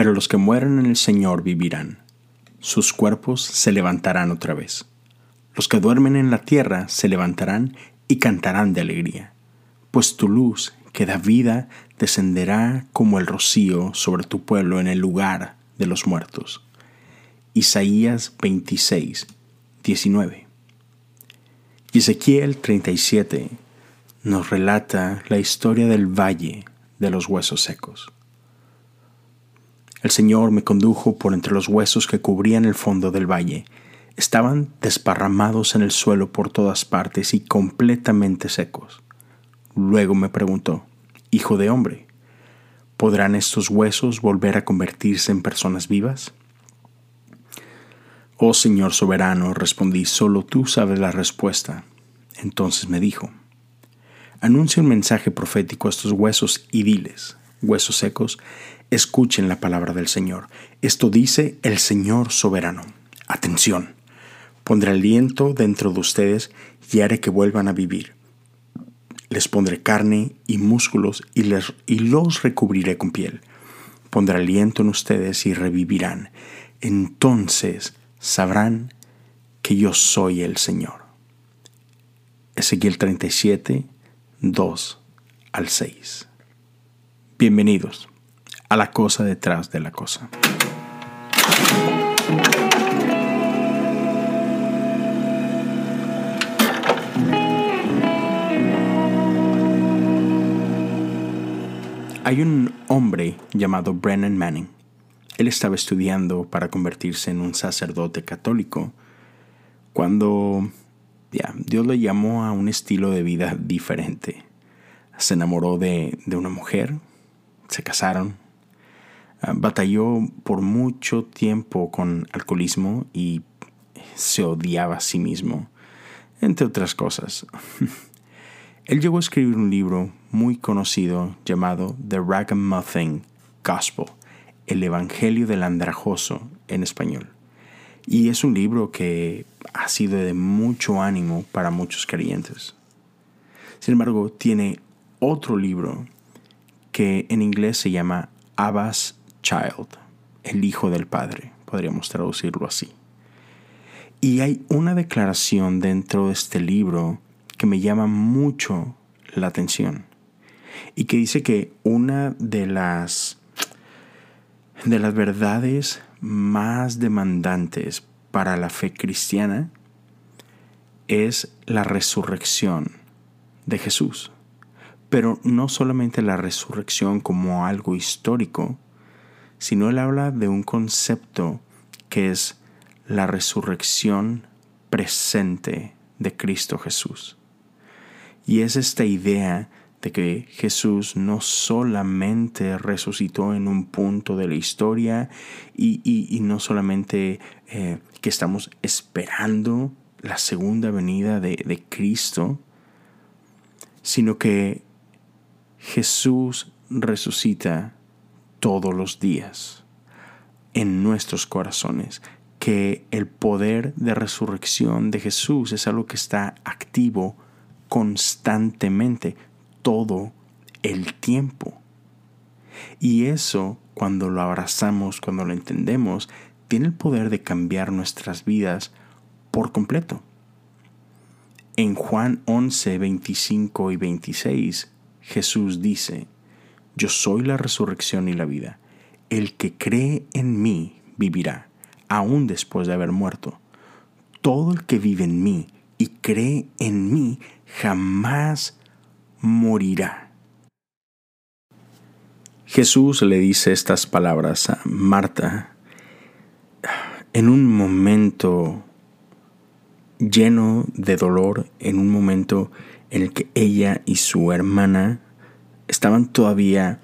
Pero los que mueren en el Señor vivirán. Sus cuerpos se levantarán otra vez. Los que duermen en la tierra se levantarán y cantarán de alegría, pues tu luz, que da vida, descenderá como el rocío sobre tu pueblo en el lugar de los muertos. Isaías 26, 19. Y Ezequiel 37 nos relata la historia del valle de los huesos secos. El Señor me condujo por entre los huesos que cubrían el fondo del valle. Estaban desparramados en el suelo por todas partes y completamente secos. Luego me preguntó, Hijo de hombre, ¿podrán estos huesos volver a convertirse en personas vivas? Oh Señor soberano, respondí, solo tú sabes la respuesta. Entonces me dijo, anuncia un mensaje profético a estos huesos y diles, huesos secos, escuchen la palabra del Señor. Esto dice el Señor soberano. Atención, pondré aliento dentro de ustedes y haré que vuelvan a vivir. Les pondré carne y músculos y, los recubriré con piel. Pondré aliento en ustedes y revivirán. Entonces sabrán que yo soy el Señor. Ezequiel 37, 2 al 6. Bienvenidos a la cosa detrás de la cosa. Hay un hombre llamado Brennan Manning él estaba estudiando para convertirse en un sacerdote católico cuando ya, Dios le llamó a un estilo de vida diferente. Se enamoró de, una mujer, se casaron, ah, batalló por mucho tiempo con alcoholismo y se odiaba a sí mismo, entre otras cosas. Él llegó a escribir un libro muy conocido llamado The Ragamuffin Gospel, el Evangelio del Andrajoso en español. Y es un libro que ha sido de mucho ánimo para muchos creyentes. Sin embargo, tiene otro libro que en inglés se llama Abba's Child, el Hijo del Padre, podríamos traducirlo así. Y hay una declaración dentro de este libro que me llama mucho la atención y que dice que una de las de las verdades más demandantes para la fe cristiana es la resurrección de Jesús. Pero no solamente la resurrección como algo histórico, sino él habla de un concepto que es la resurrección presente de Cristo Jesús. Y es esta idea de que Jesús no solamente resucitó en un punto de la historia y, no solamente eh, que estamos esperando la segunda venida de, de Cristo, sino que Jesús resucita todos los días en nuestros corazones, que el poder de resurrección de Jesús es algo que está activo constantemente todo el tiempo. Y eso, cuando lo abrazamos, cuando lo entendemos, tiene el poder de cambiar nuestras vidas por completo. En Juan 11, 25 y 26, Jesús dice, Yo soy la resurrección y la vida. El que cree en mí vivirá, aún después de haber muerto. Todo el que vive en mí y cree en mí jamás morirá. Jesús le dice estas palabras a Marta en un momento lleno de dolor, en un momento en el que ella y su hermana estaban todavía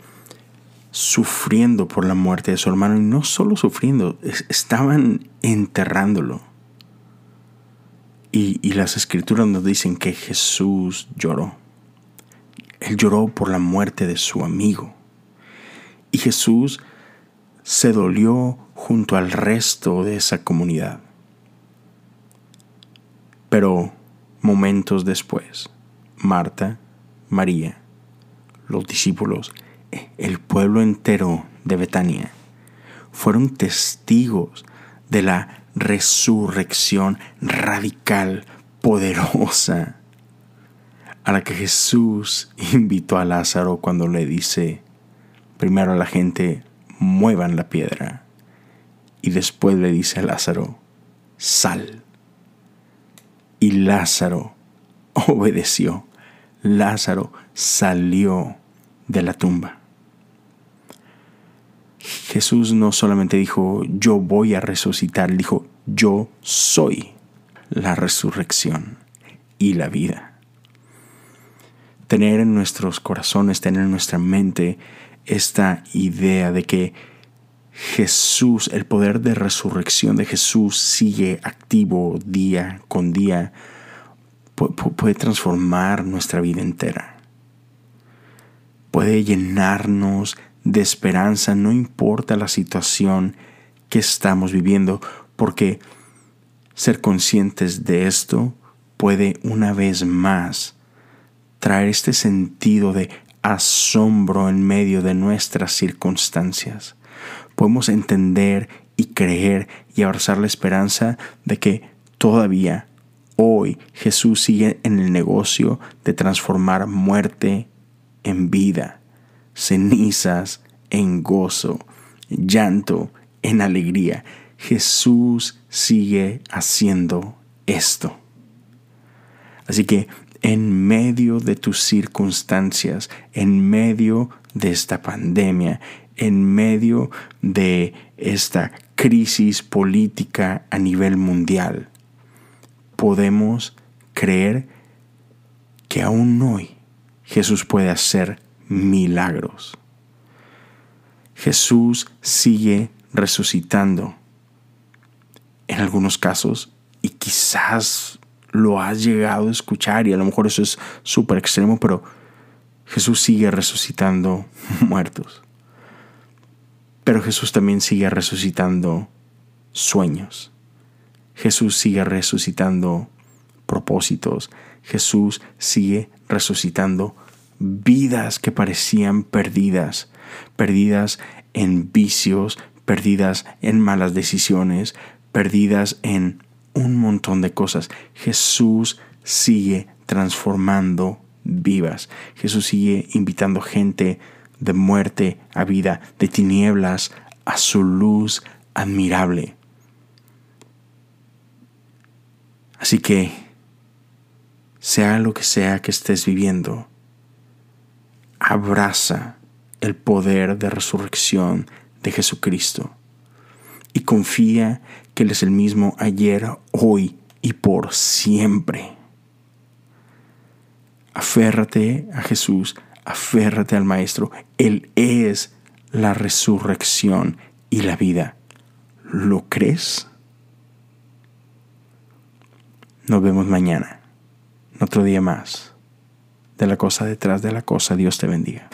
sufriendo por la muerte de su hermano y no solo sufriendo, estaban enterrándolo. Y, y las escrituras nos dicen que Jesús lloró. Él lloró por la muerte de su amigo. Y Jesús se dolió junto al resto de esa comunidad. Pero momentos después, Marta, María, los discípulos, el pueblo entero de Betania, fueron testigos de la resurrección radical, poderosa, a la que Jesús invitó a Lázaro cuando le dice, primero a la gente, muevan la piedra, y después le dice a Lázaro, sal. Y Lázaro obedeció. Lázaro salió de la tumba. Jesús no solamente dijo, yo voy a resucitar, dijo, yo soy la resurrección y la vida. Tener en nuestros corazones, tener en nuestra mente esta idea de que Jesús, el poder de resurrección de Jesús sigue activo día con día, puede transformar nuestra vida entera. Puede llenarnos de esperanza, no importa la situación que estamos viviendo, porque ser conscientes de esto puede una vez más traer este sentido de asombro en medio de nuestras circunstancias. Podemos entender y creer y abrazar la esperanza de que todavía hoy Jesús sigue en el negocio de transformar muerte en vida cenizas en gozo, llanto en alegría. Jesús sigue haciendo esto. Así que en medio de tus circunstancias, en medio de esta pandemia, en medio de esta crisis política a nivel mundial, podemos creer que aún hoy Jesús puede hacer milagros. Jesús sigue resucitando. En algunos casos, y quizás lo has llegado a escuchar y a lo mejor eso es súper extremo, pero Jesús sigue resucitando muertos. Pero Jesús también sigue resucitando sueños. Jesús sigue resucitando propósitos. Jesús sigue resucitando vidas que parecían perdidas, perdidas en vicios, perdidas en malas decisiones, perdidas en un montón de cosas. Jesús sigue transformando vivas. Jesús sigue invitando gente de muerte a vida, de tinieblas a su luz admirable. Así que, sea lo que sea que estés viviendo, abraza el poder de resurrección de Jesucristo y confía que Él es el mismo ayer, hoy y por siempre. Aférrate a Jesús, aférrate al Maestro. Él es la resurrección y la vida. ¿Lo crees? Nos vemos mañana, otro día más de la cosa detrás de la cosa. Dios te bendiga.